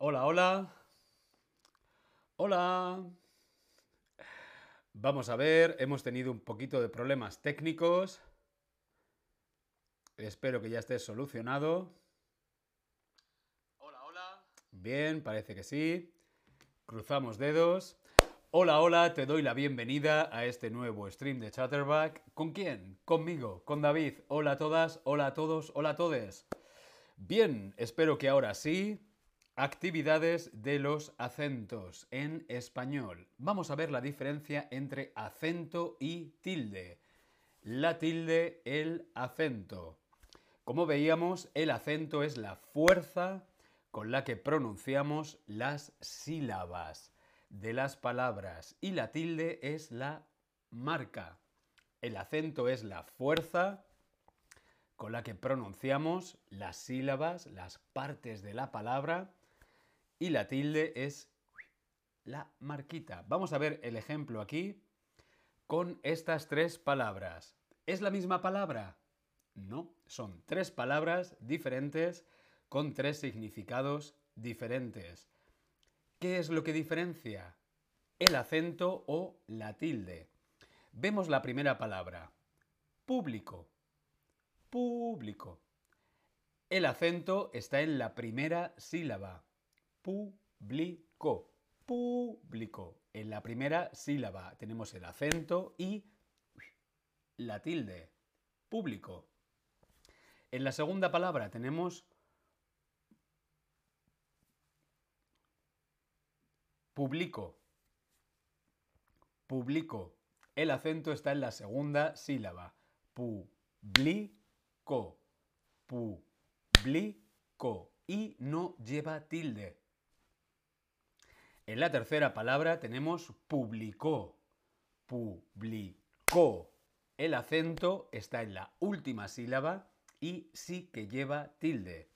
Hola, hola. Hola. Vamos a ver, hemos tenido un poquito de problemas técnicos. Espero que ya esté solucionado. Hola, hola. Bien, parece que sí. Cruzamos dedos. Hola, hola, te doy la bienvenida a este nuevo stream de Chatterback. ¿Con quién? Conmigo, con David. Hola a todas, hola a todos, hola a todes. Bien, espero que ahora sí. Actividades de los acentos en español. Vamos a ver la diferencia entre acento y tilde. La tilde, el acento. Como veíamos, el acento es la fuerza con la que pronunciamos las sílabas de las palabras y la tilde es la marca. El acento es la fuerza con la que pronunciamos las sílabas, las partes de la palabra y la tilde es la marquita. Vamos a ver el ejemplo aquí con estas tres palabras. ¿Es la misma palabra? No, son tres palabras diferentes con tres significados diferentes. ¿Qué es lo que diferencia? El acento o la tilde. Vemos la primera palabra. Público. Público. El acento está en la primera sílaba. Público. Público. En la primera sílaba tenemos el acento y la tilde. Público. En la segunda palabra tenemos publico. Publico. El acento está en la segunda sílaba. Publico. Publico. Y no lleva tilde. En la tercera palabra tenemos publicó. Publicó. El acento está en la última sílaba y sí que lleva tilde.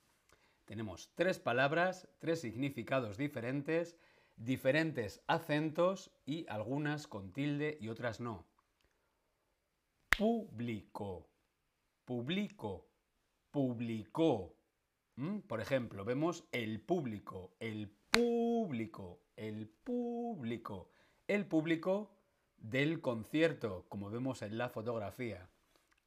Tenemos tres palabras, tres significados diferentes, diferentes acentos y algunas con tilde y otras no. Público, publico, publicó. ¿Mm? Por ejemplo, vemos el público, el público, el público, el público del concierto, como vemos en la fotografía.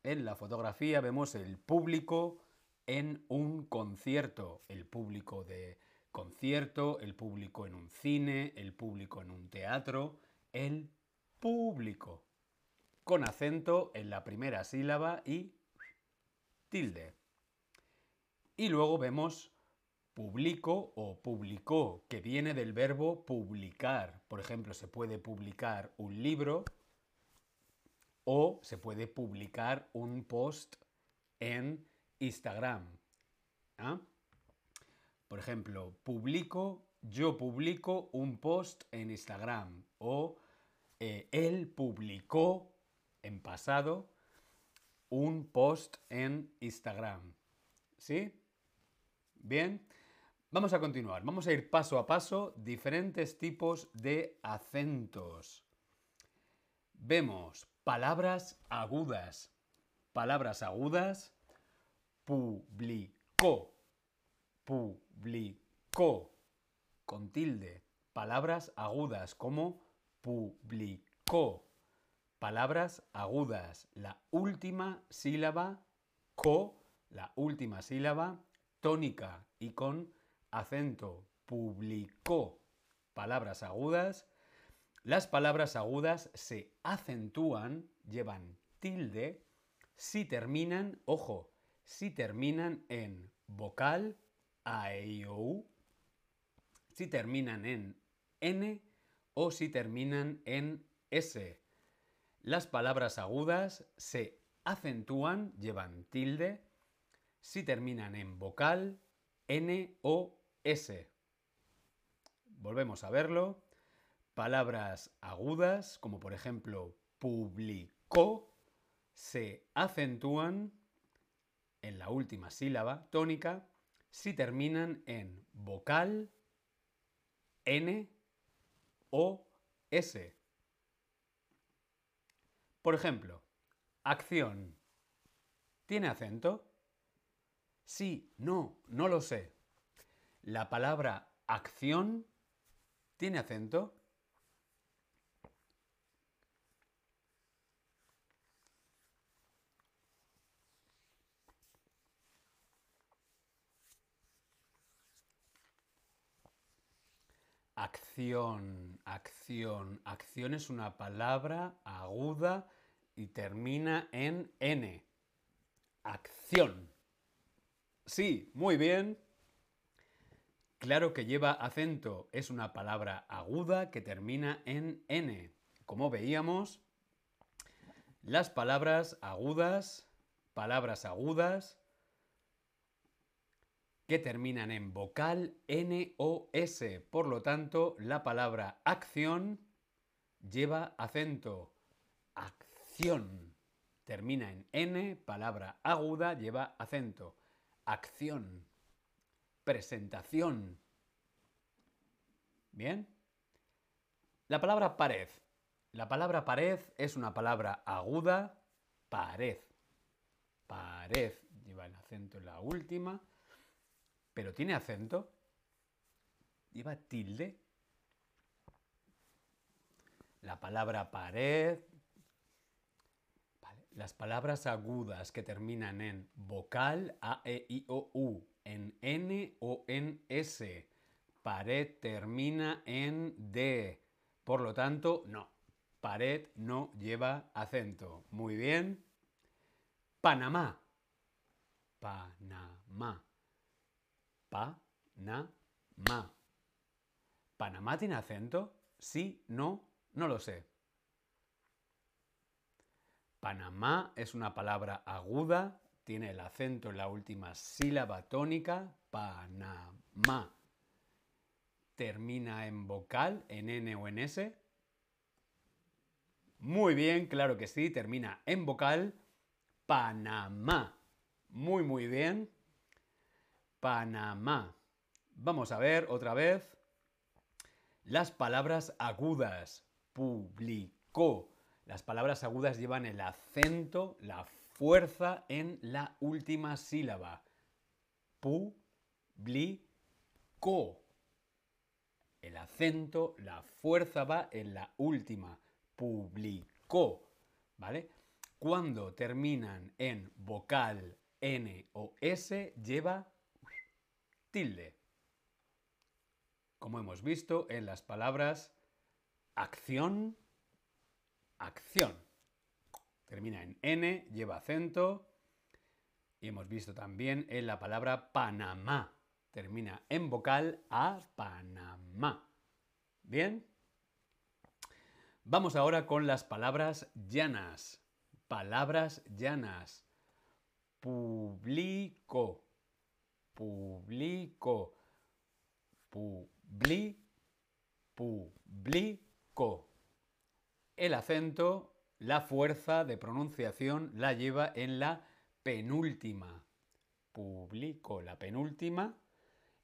En la fotografía vemos el público en un concierto, el público de concierto, el público en un cine, el público en un teatro, el público, con acento en la primera sílaba y tilde. Y luego vemos publico o publicó, que viene del verbo publicar. Por ejemplo, se puede publicar un libro o se puede publicar un post en Instagram. ¿Ah? Por ejemplo, publico, yo publico un post en Instagram o eh, él publicó en pasado un post en Instagram. ¿Sí? Bien. Vamos a continuar. Vamos a ir paso a paso diferentes tipos de acentos. Vemos palabras agudas. Palabras agudas. Publicó. Publicó. Con tilde. Palabras agudas como publicó. Palabras agudas. La última sílaba co, la última sílaba tónica y con acento. Publicó. Palabras agudas. Las palabras agudas se acentúan, llevan tilde, si terminan, ojo, si terminan en vocal, a, e, o, si terminan en n o si terminan en s. Las palabras agudas se acentúan, llevan tilde, si terminan en vocal, n o s. Volvemos a verlo. Palabras agudas, como por ejemplo publicó, se acentúan en la última sílaba tónica si terminan en vocal, n o s. Por ejemplo, acción. ¿Tiene acento? Sí, no, no lo sé. La palabra acción tiene acento. Acción, acción. Acción es una palabra aguda y termina en N. Acción. Sí, muy bien. Claro que lleva acento. Es una palabra aguda que termina en N. Como veíamos, las palabras agudas, palabras agudas, que terminan en vocal N o S. Por lo tanto, la palabra acción lleva acento. Acción. Termina en N, palabra aguda, lleva acento. Acción. Presentación. ¿Bien? La palabra pared. La palabra pared es una palabra aguda. Pared. Pared. Lleva el acento en la última pero tiene acento. Lleva tilde. La palabra pared. Las palabras agudas que terminan en vocal A, E, I, O, U, en N o en S. Pared termina en D. Por lo tanto, no. Pared no lleva acento. Muy bien. Panamá. Panamá. Pa-na-ma. ¿Panamá tiene acento? Sí, no, no lo sé. Panamá es una palabra aguda, tiene el acento en la última sílaba tónica, Panamá. ¿Termina en vocal, en N o en S? Muy bien, claro que sí, termina en vocal, Panamá. Muy, muy bien. Panamá. Vamos a ver otra vez las palabras agudas. Publicó. Las palabras agudas llevan el acento, la fuerza en la última sílaba. Publicó. El acento, la fuerza va en la última. Publicó. ¿Vale? Cuando terminan en vocal N o S, lleva tilde. Como hemos visto en las palabras acción, acción. Termina en N, lleva acento. Y hemos visto también en la palabra Panamá. Termina en vocal a Panamá. ¿Bien? Vamos ahora con las palabras llanas. Palabras llanas. Publico publico, publi, publico. El acento, la fuerza de pronunciación la lleva en la penúltima. Publico, la penúltima,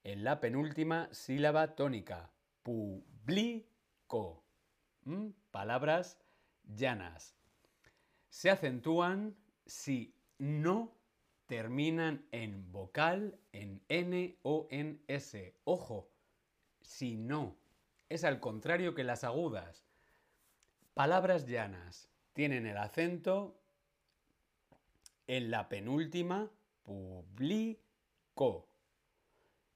en la penúltima sílaba tónica. Publico. ¿Mm? Palabras llanas. Se acentúan si no terminan en vocal, en N o en S. Ojo, si no, es al contrario que las agudas. Palabras llanas tienen el acento en la penúltima, publico.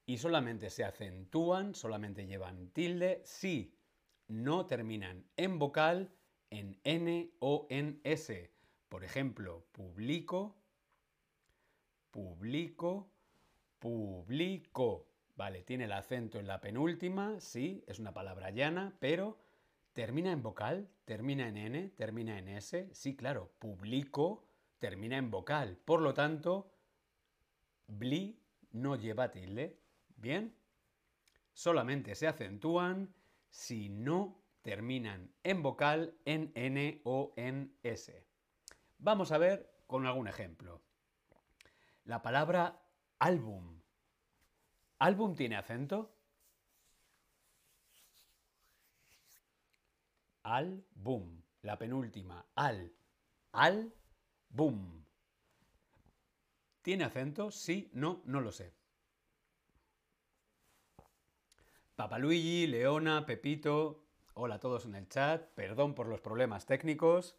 Y solamente se acentúan, solamente llevan tilde si no terminan en vocal, en N o en S. Por ejemplo, publico, publico, publico. Vale, tiene el acento en la penúltima, sí, es una palabra llana, pero termina en vocal, termina en N, termina en S. Sí, claro, publico termina en vocal. Por lo tanto, bli no lleva tilde. ¿Bien? Solamente se acentúan si no terminan en vocal, en N o en S. Vamos a ver con algún ejemplo. La palabra álbum. ¿Álbum tiene acento? Álbum. La penúltima. Al. Al. Boom. ¿Tiene acento? Sí, no, no lo sé. Papaluigi, Leona, Pepito, hola a todos en el chat, perdón por los problemas técnicos,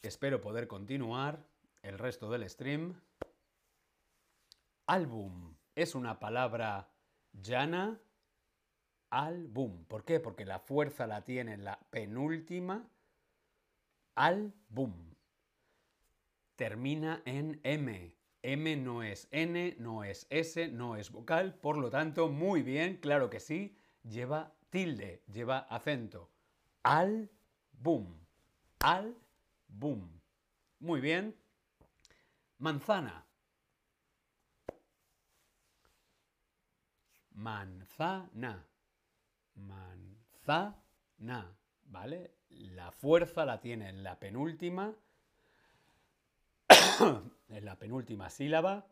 espero poder continuar el resto del stream. Álbum es una palabra llana. Álbum. ¿Por qué? Porque la fuerza la tiene en la penúltima. Álbum. Termina en M. M no es N, no es S, no es vocal, por lo tanto, muy bien, claro que sí, lleva tilde, lleva acento. Al, boom. Al, boom. Muy bien. Manzana. Manzana. Manzana. ¿Vale? La fuerza la tiene en la penúltima en la penúltima sílaba,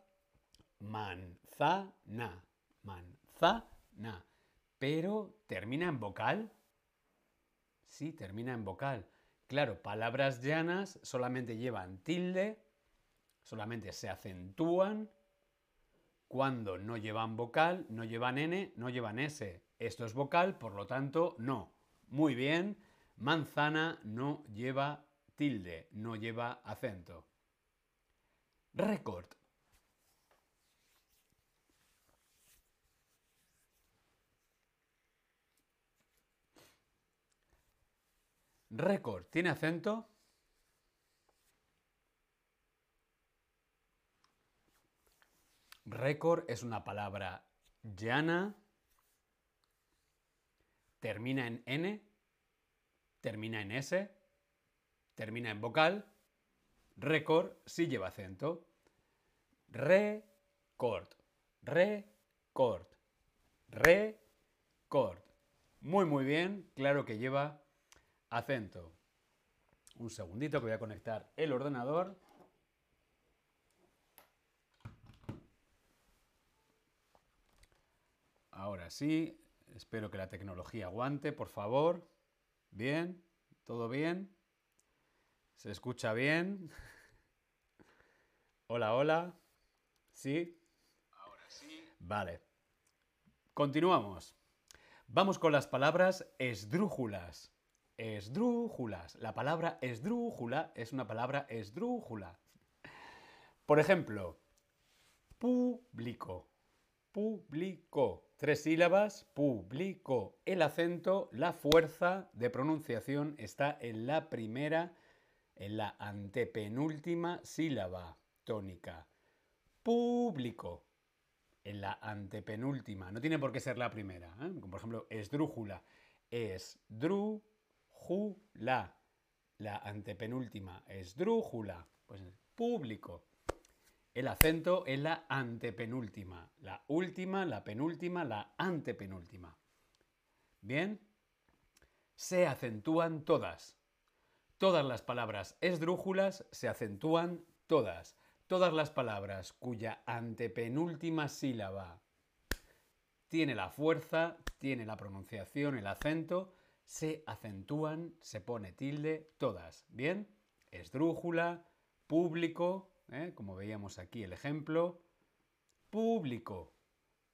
manzana, manzana. Pero termina en vocal. Sí, termina en vocal. Claro, palabras llanas solamente llevan tilde, solamente se acentúan cuando no llevan vocal, no llevan n, no llevan s. Esto es vocal, por lo tanto, no. Muy bien, manzana no lleva tilde, no lleva acento. Récord. Récord. ¿Tiene acento? Récord es una palabra llana. Termina en N. Termina en S. Termina en vocal. Récord sí lleva acento. Record. Record. Record. Muy, muy bien. Claro que lleva acento. Un segundito que voy a conectar el ordenador. Ahora sí. Espero que la tecnología aguante, por favor. Bien. ¿Todo bien? ¿Se escucha bien? hola, hola. ¿Sí? Ahora sí. Vale. Continuamos. Vamos con las palabras esdrújulas. Esdrújulas. La palabra esdrújula es una palabra esdrújula. Por ejemplo, público. Público. Tres sílabas, público. El acento, la fuerza de pronunciación está en la primera en la antepenúltima sílaba tónica. Público. En la antepenúltima. No tiene por qué ser la primera. ¿eh? Como por ejemplo, esdrújula. Esdrújula. La antepenúltima. Esdrújula. Pues público. El acento es la antepenúltima. La última, la penúltima, la antepenúltima. Bien. Se acentúan todas. Todas las palabras esdrújulas se acentúan todas. Todas las palabras cuya antepenúltima sílaba tiene la fuerza, tiene la pronunciación, el acento, se acentúan, se pone tilde, todas. ¿Bien? Esdrújula, público, ¿eh? como veíamos aquí el ejemplo, público,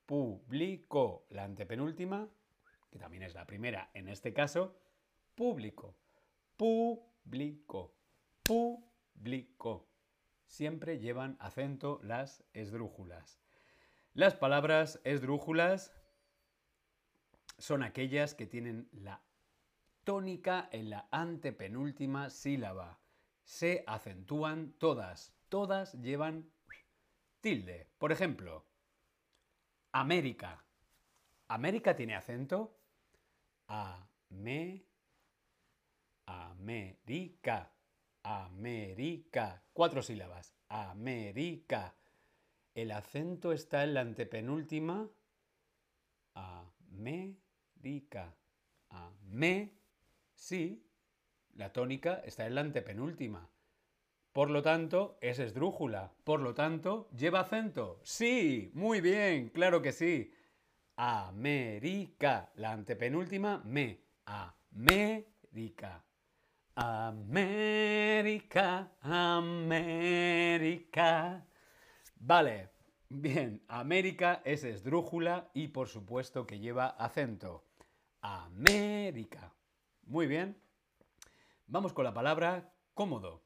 público, la antepenúltima, que también es la primera en este caso, público, público público. Siempre llevan acento las esdrújulas. Las palabras esdrújulas son aquellas que tienen la tónica en la antepenúltima sílaba. Se acentúan todas. Todas llevan tilde. Por ejemplo, América. ¿América tiene acento? A, me, América. América. Cuatro sílabas. América. El acento está en la antepenúltima. América. Amé. Sí. La tónica está en la antepenúltima. Por lo tanto, es esdrújula. Por lo tanto, ¿lleva acento? Sí, muy bien, claro que sí. América. La antepenúltima, me. América. América, América. Vale, Bien, América es esdrújula y por supuesto que lleva acento. América. Muy bien. Vamos con la palabra cómodo.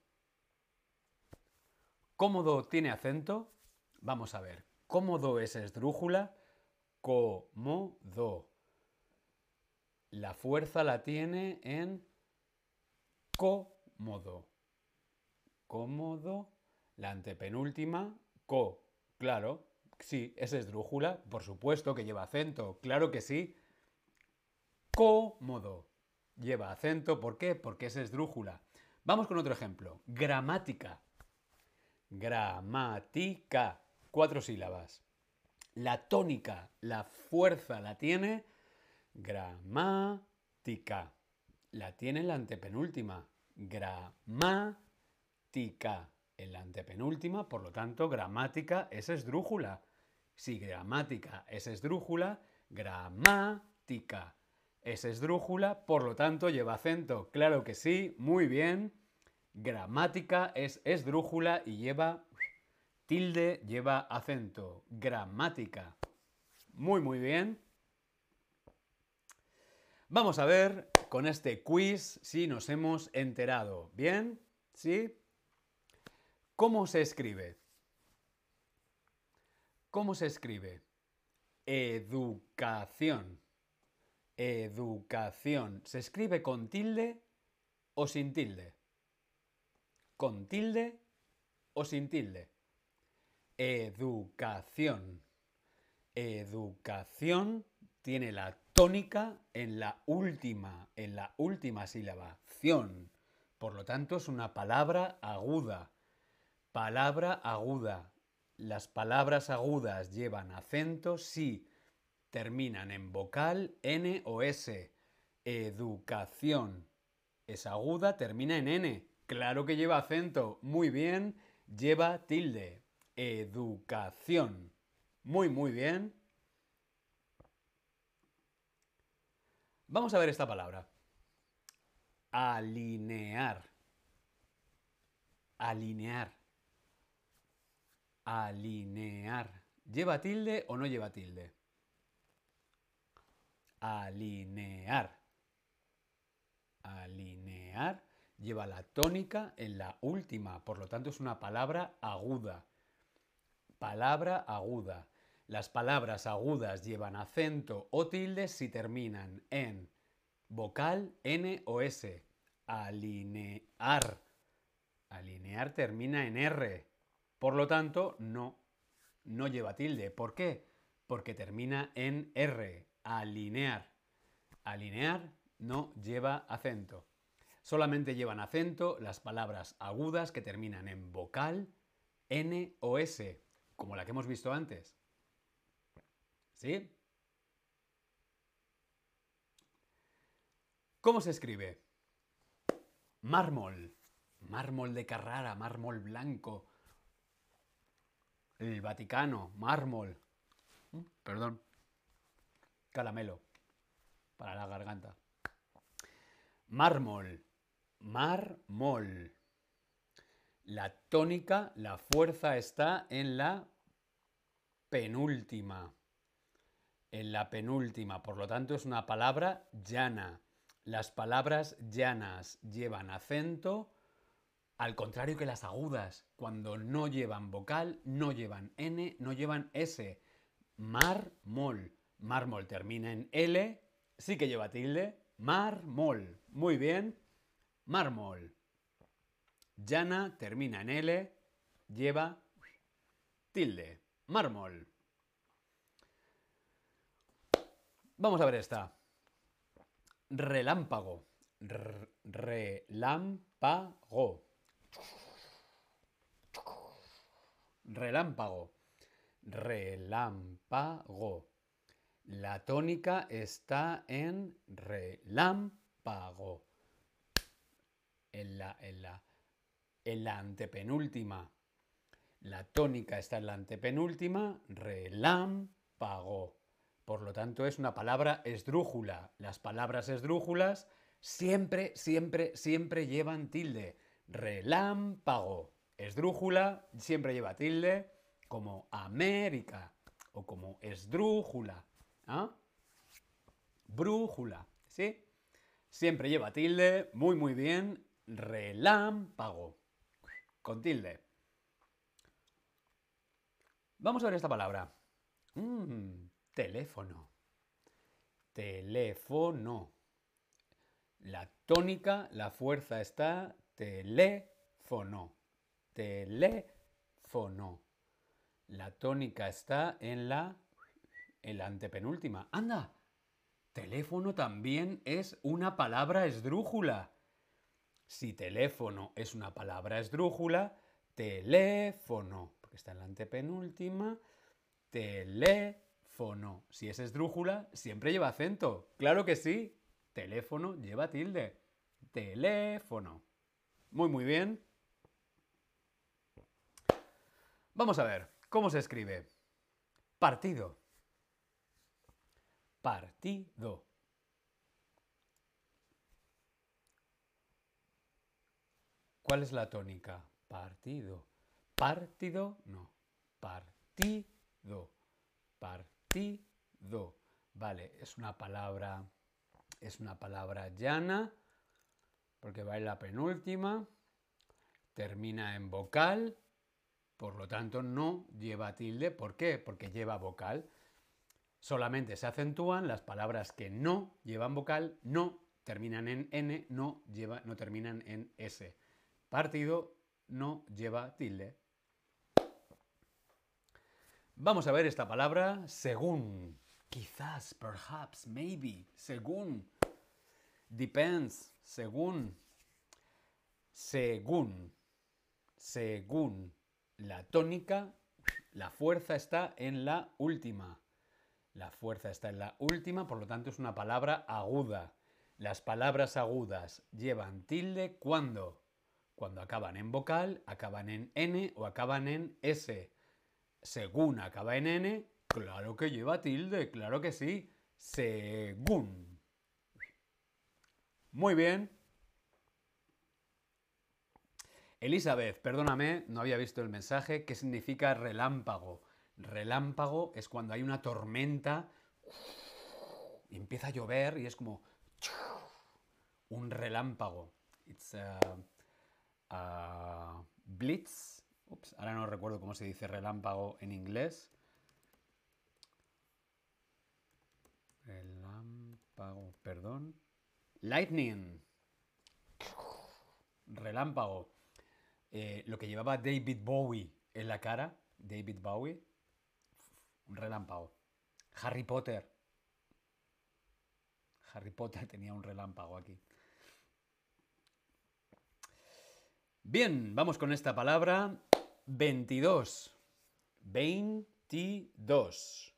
¿Cómodo tiene acento? Vamos a ver. Cómodo es esdrújula. Cómodo. La fuerza la tiene en cómodo. Cómodo. La antepenúltima, co. Claro, sí, es esdrújula. Por supuesto que lleva acento. Claro que sí. Cómodo. Lleva acento. ¿Por qué? Porque es esdrújula. Vamos con otro ejemplo. Gramática. Gramática. Cuatro sílabas. La tónica, la fuerza la tiene gramática. La tiene en la antepenúltima. Gramática. En la antepenúltima, por lo tanto, gramática es esdrújula. Si gramática es esdrújula, gramática es esdrújula, por lo tanto lleva acento. Claro que sí, muy bien. Gramática es esdrújula y lleva tilde, lleva acento. Gramática. Muy, muy bien. Vamos a ver con este quiz si nos hemos enterado. ¿Bien? ¿Sí? ¿Cómo se escribe? ¿Cómo se escribe? Educación. Educación. ¿Se escribe con tilde o sin tilde? ¿Con tilde o sin tilde? Educación. Educación tiene la tónica en la última, en la última sílaba, Por lo tanto, es una palabra aguda. Palabra aguda. Las palabras agudas llevan acento si terminan en vocal N o S. Educación. Es aguda, termina en N. Claro que lleva acento. Muy bien. Lleva tilde. Educación. Muy, muy bien. Vamos a ver esta palabra. Alinear. Alinear. Alinear. ¿Lleva tilde o no lleva tilde? alinear. Alinear lleva la tónica en la última, por lo tanto es una palabra aguda. Palabra aguda. Las palabras agudas llevan acento o tilde si terminan en vocal N o S. Alinear. Alinear termina en R. Por lo tanto, no, no lleva tilde. ¿Por qué? Porque termina en R alinear. Alinear no lleva acento. Solamente llevan acento las palabras agudas que terminan en vocal, N o S, como la que hemos visto antes. ¿Sí? ¿Cómo se escribe? Mármol. Mármol de Carrara, mármol blanco. El Vaticano, mármol. Mm, perdón caramelo para la garganta. Mármol, mármol. La tónica, la fuerza está en la penúltima. En la penúltima, por lo tanto es una palabra llana. Las palabras llanas llevan acento, al contrario que las agudas, cuando no llevan vocal, no llevan N, no llevan S. Mármol. Mármol termina en L, sí que lleva tilde. Mármol. Muy bien. Mármol. Llana termina en L, lleva tilde. Mármol. Vamos a ver esta. Relámpago. relámpago. Relámpago. Relámpago. La tónica está en relámpago. En la, en la, en la antepenúltima. La tónica está en la antepenúltima, relámpago. Por lo tanto, es una palabra esdrújula. Las palabras esdrújulas siempre, siempre, siempre llevan tilde. Relámpago. Esdrújula siempre lleva tilde. como América o como esdrújula. ¿ah? Brújula, ¿sí? Siempre lleva tilde, muy muy bien. Relámpago, con tilde. Vamos a ver esta palabra. Mm, teléfono. Teléfono. La tónica, la fuerza está teléfono. Teléfono. La tónica está en la, en la antepenúltima. ¡Anda! Teléfono también es una palabra esdrújula. Si teléfono es una palabra esdrújula, teléfono, porque está en la antepenúltima, teléfono. Si es esdrújula, siempre lleva acento. Claro que sí. Teléfono lleva tilde. Teléfono. Muy, muy bien. Vamos a ver, ¿cómo se escribe? Partido. Partido. ¿Cuál es la tónica? Partido. Partido, no. Partido. Partido. Vale, es una palabra es una palabra llana porque va en la penúltima, termina en vocal, por lo tanto no lleva tilde. ¿Por qué? Porque lleva vocal. Solamente se acentúan las palabras que no llevan vocal, no terminan en N, no, lleva, no terminan en S. Partido no lleva tilde. Vamos a ver esta palabra según. Quizás, perhaps, maybe, según. Depends, según. Según. Según. La tónica, la fuerza está en la última. La fuerza está en la última, por lo tanto es una palabra aguda. Las palabras agudas llevan tilde cuando. Cuando acaban en vocal, acaban en N o acaban en S. Según acaba en N, claro que lleva tilde, claro que sí. Según. Muy bien. Elizabeth, perdóname, no había visto el mensaje. ¿Qué significa relámpago? Relámpago es cuando hay una tormenta empieza a llover y es como un relámpago. It's a, blitz. Ups, ahora no recuerdo cómo se dice relámpago en inglés. Relámpago, perdón. Lightning. Relámpago. Eh, lo que llevaba David Bowie en la cara. David Bowie. Un relámpago. Harry Potter. Harry Potter tenía un relámpago aquí. Bien, vamos con esta palabra. 22. 22.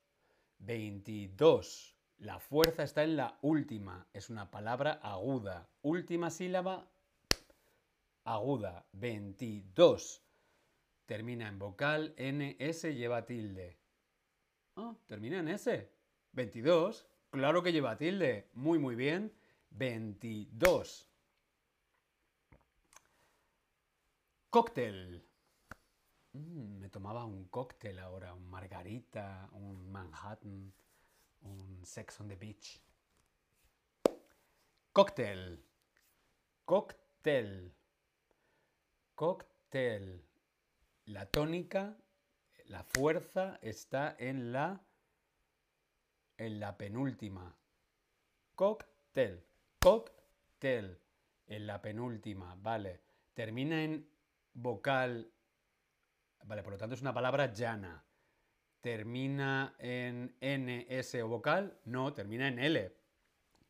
22. La fuerza está en la última. Es una palabra aguda. Última sílaba aguda. 22. Termina en vocal. N, S lleva tilde. Ah, termina en S. 22. Claro que lleva tilde. Muy, muy bien. 22. Cóctel. Mm, me tomaba un cóctel ahora, un margarita, un Manhattan, un Sex on the Beach. Cóctel. Cóctel. Cóctel. La tónica la fuerza está en la en la penúltima. Cóctel. Cóctel. En la penúltima, vale. Termina en vocal. Vale, por lo tanto es una palabra llana. ¿Termina en N, S o vocal? No, termina en L.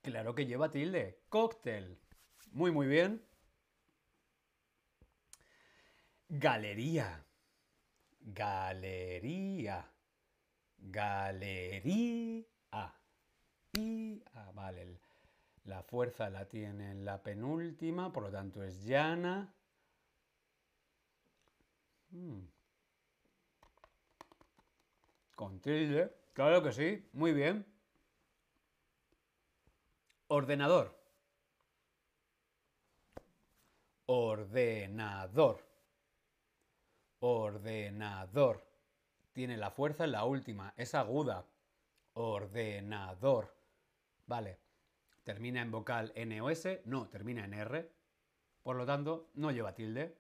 Claro que lleva tilde. Cóctel. Muy, muy bien. Galería. Galería. Galería. Y, ah, vale. La fuerza la tiene en la penúltima, por lo tanto es llana. Hmm. Con tilde. Claro que sí. Muy bien. Ordenador. Ordenador ordenador. tiene la fuerza en la última, es aguda. Ordenador. Vale. ¿Termina en vocal N o S? No, termina en R. Por lo tanto, no lleva tilde.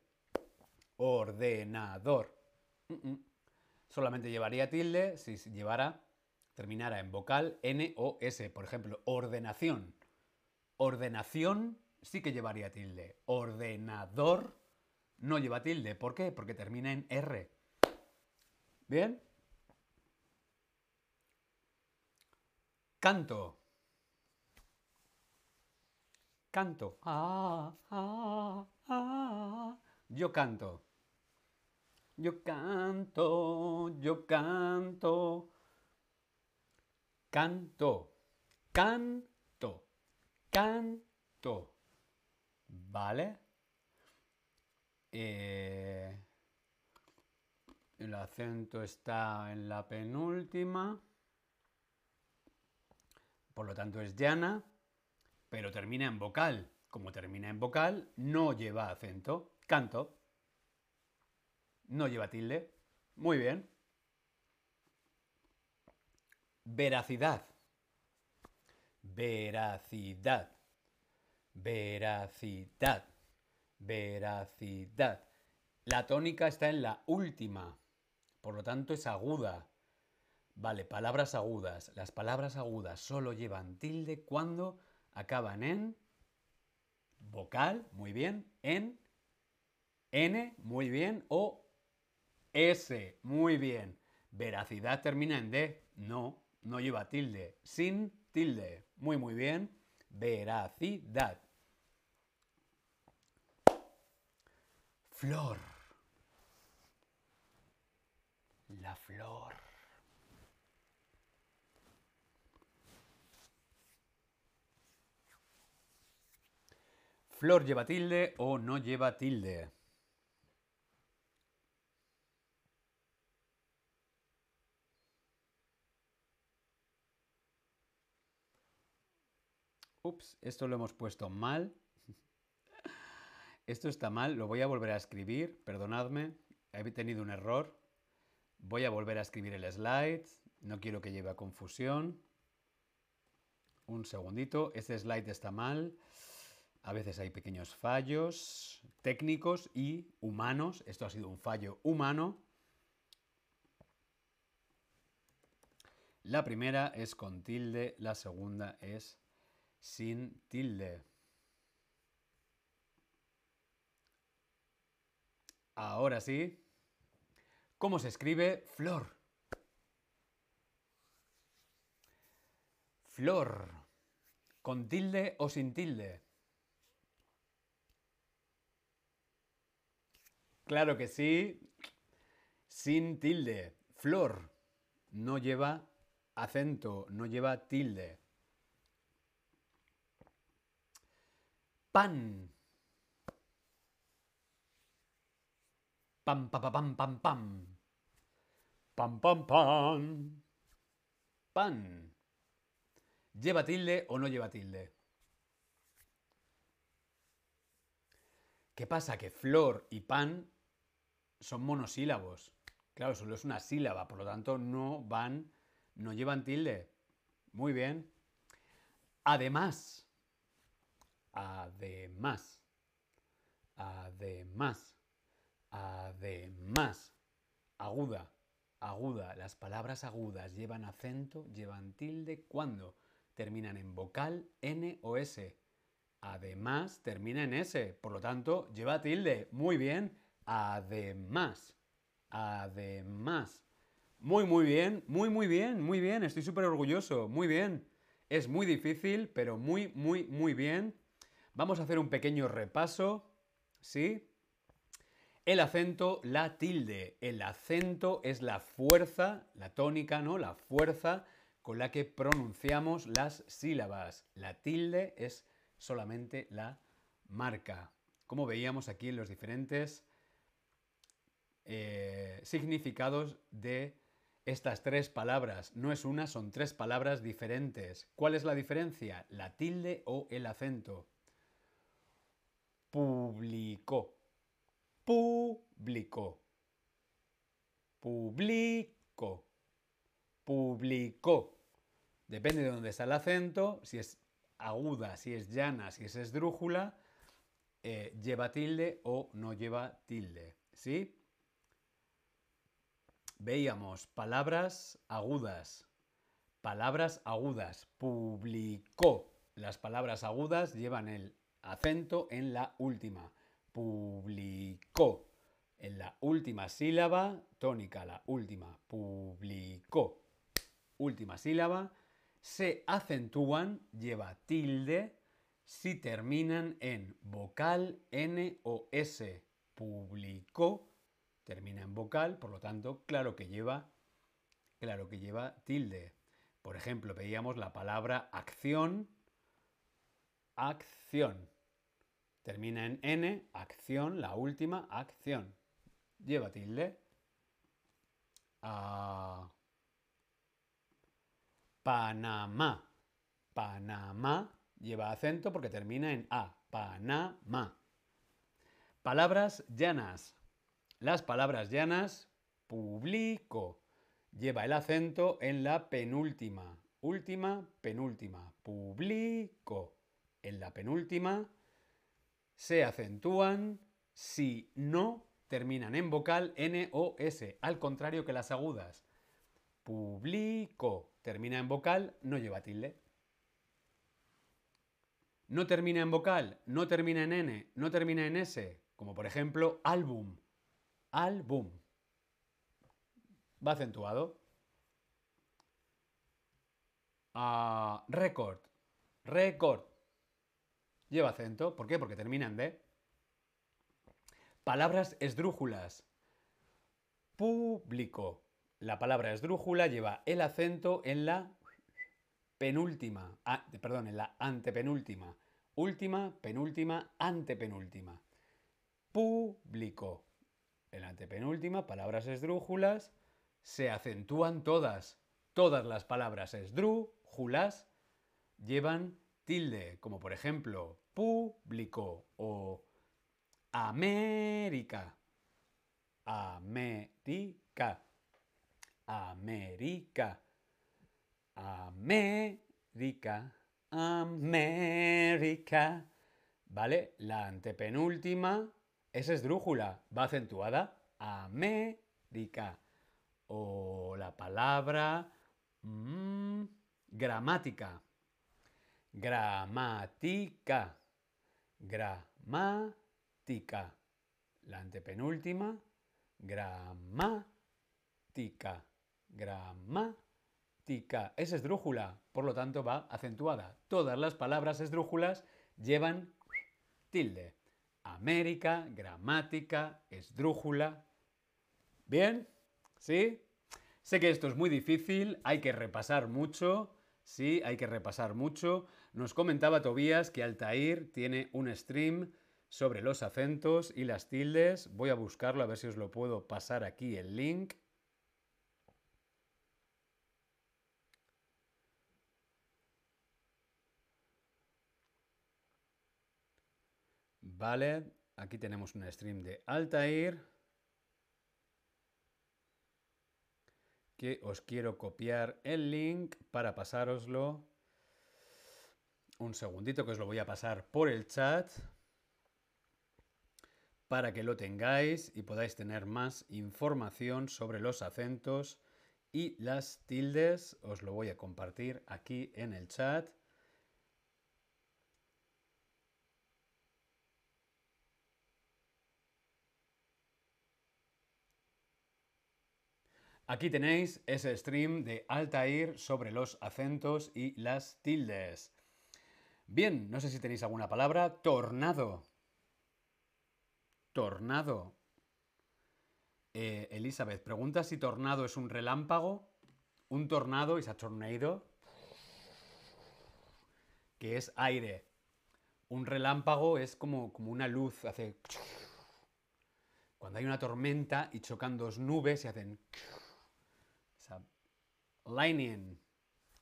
Ordenador. Solamente llevaría tilde si llevara, terminara en vocal N o S. Por ejemplo, ordenación. Ordenación sí que llevaría tilde. Ordenador no lleva tilde. ¿Por qué? Porque termina en R. ¿Bien? Canto. Canto. Ah, ah, ah. Yo canto. Yo canto, yo canto. Canto. Canto. Canto. ¿Vale? Eh, el acento está en la penúltima. Por lo tanto es llana, pero termina en vocal. Como termina en vocal, no lleva acento. Canto. No lleva tilde. Muy bien. Veracidad. Veracidad. Veracidad. Veracidad. La tónica está en la última. Por lo tanto es aguda. Vale, palabras agudas. Las palabras agudas solo llevan tilde cuando acaban en vocal, muy bien, en N, muy bien, o S, muy bien. Veracidad termina en D, no, no lleva tilde, sin tilde, muy muy bien. Veracidad. Flor. La flor. Flor lleva tilde o no lleva tilde. Ups, esto lo hemos puesto mal. Esto está mal, lo voy a volver a escribir, perdonadme, he tenido un error. Voy a volver a escribir el slide, no quiero que lleve a confusión. Un segundito, este slide está mal. A veces hay pequeños fallos técnicos y humanos. Esto ha sido un fallo humano. La primera es con tilde, la segunda es sin tilde. Ahora sí. ¿Cómo se escribe flor? Flor. ¿Con tilde o sin tilde? Claro que sí. Sin tilde. Flor. No lleva acento, no lleva tilde. Pan. Pam, pam, pam, pam, pam. Pam, pam, pam. Pan. ¿Lleva tilde o no lleva tilde? ¿Qué pasa? Que flor y pan son monosílabos. Claro, solo es una sílaba, por lo tanto no van, no llevan tilde. Muy bien. Además, además, además, además, aguda, aguda. Las palabras agudas llevan acento, llevan tilde cuando terminan en vocal N o S. Además, termina en S, por lo tanto, lleva tilde. Muy bien. Además. Además. Muy, muy bien. Muy, muy bien. Muy bien. Estoy súper orgulloso. Muy bien. Es muy difícil, pero muy, muy, muy bien. Vamos a hacer un pequeño repaso. ¿Sí? El acento, la tilde. El acento es la fuerza, la tónica, ¿no? La fuerza con la que pronunciamos las sílabas. La tilde es solamente la marca. Como veíamos aquí en los diferentes eh, significados de estas tres palabras. No es una, son tres palabras diferentes. ¿Cuál es la diferencia? La tilde o el acento. Publicó. Publicó. Publicó. Publicó. Depende de dónde está el acento, si es aguda, si es llana, si es esdrújula, eh, lleva tilde o no lleva tilde. ¿Sí? Veíamos palabras agudas. Palabras agudas. Publicó. Las palabras agudas llevan el acento en la última. Publicó. En la última sílaba, tónica, la última. Publicó. Última sílaba. Se acentúan, lleva tilde, si terminan en vocal N o S. Publicó. Termina en vocal, por lo tanto, claro que lleva, claro que lleva tilde. Por ejemplo, veíamos la palabra acción. Acción. Termina en N, acción, la última, acción. Lleva tilde. Ah, Panamá. Panamá lleva acento porque termina en A. Panamá. Palabras llanas. Las palabras llanas, publico. Lleva el acento en la penúltima. Última, penúltima. Publico. En la penúltima se acentúan si no terminan en vocal N o S, al contrario que las agudas. Publico. Termina en vocal, no lleva tilde. No termina en vocal, no termina en N, no termina en S, como por ejemplo álbum. Álbum. Va acentuado. Ah, record. Record. Lleva acento. ¿Por qué? Porque termina en D. Palabras esdrújulas. Público. La palabra esdrújula lleva el acento en la penúltima. Perdón, en la antepenúltima. Última, penúltima, antepenúltima. Público. En la antepenúltima, palabras esdrújulas, se acentúan todas. Todas las palabras esdrújulas llevan tilde, como por ejemplo público o América. América. América. América. América. ¿Vale? La antepenúltima es esdrújula, va acentuada. América. O la palabra mm, gramática. Gramática. Gramática. La antepenúltima. Gramática. Gramática. Es esdrújula, por lo tanto va acentuada. Todas las palabras esdrújulas llevan tilde. América, gramática, esdrújula. ¿Bien? ¿Sí? Sé que esto es muy difícil, hay que repasar mucho. Sí, hay que repasar mucho. Nos comentaba Tobías que Altair tiene un stream sobre los acentos y las tildes. Voy a buscarlo a ver si os lo puedo pasar aquí el link. Vale, aquí tenemos un stream de Altair. Que os quiero copiar el link para pasároslo. Un segundito que os lo voy a pasar por el chat. Para que lo tengáis y podáis tener más información sobre los acentos y las tildes. Os lo voy a compartir aquí en el chat. Aquí tenéis ese stream de Altair sobre los acentos y las tildes. Bien, no sé si tenéis alguna palabra. Tornado. Tornado. Eh, Elizabeth, pregunta si tornado es un relámpago. Un tornado es a tornado, que es aire. Un relámpago es como, como una luz, hace... Cuando hay una tormenta y chocan dos nubes y hacen... Lightning.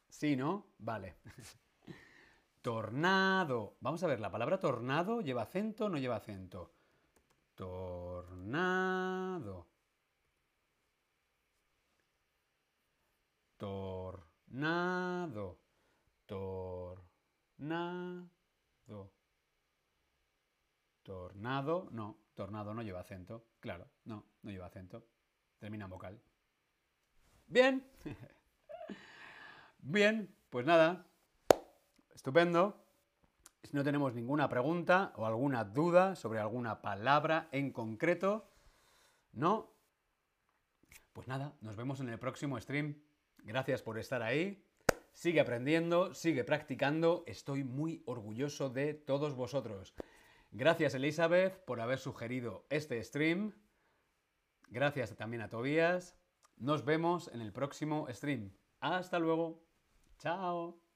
Sí, ¿no? Vale. tornado. Vamos a ver, la palabra tornado lleva acento o no lleva acento. Tornado. Tornado. Tornado. Tornado. No, tornado no lleva acento. Claro, no, no lleva acento. Termina en vocal. Bien. Bien, pues nada. Estupendo. Si no tenemos ninguna pregunta o alguna duda sobre alguna palabra en concreto, ¿no? Pues nada, nos vemos en el próximo stream. Gracias por estar ahí. Sigue aprendiendo, sigue practicando. Estoy muy orgulloso de todos vosotros. Gracias Elizabeth por haber sugerido este stream. Gracias también a Tobías. Nos vemos en el próximo stream. Hasta luego. Chao.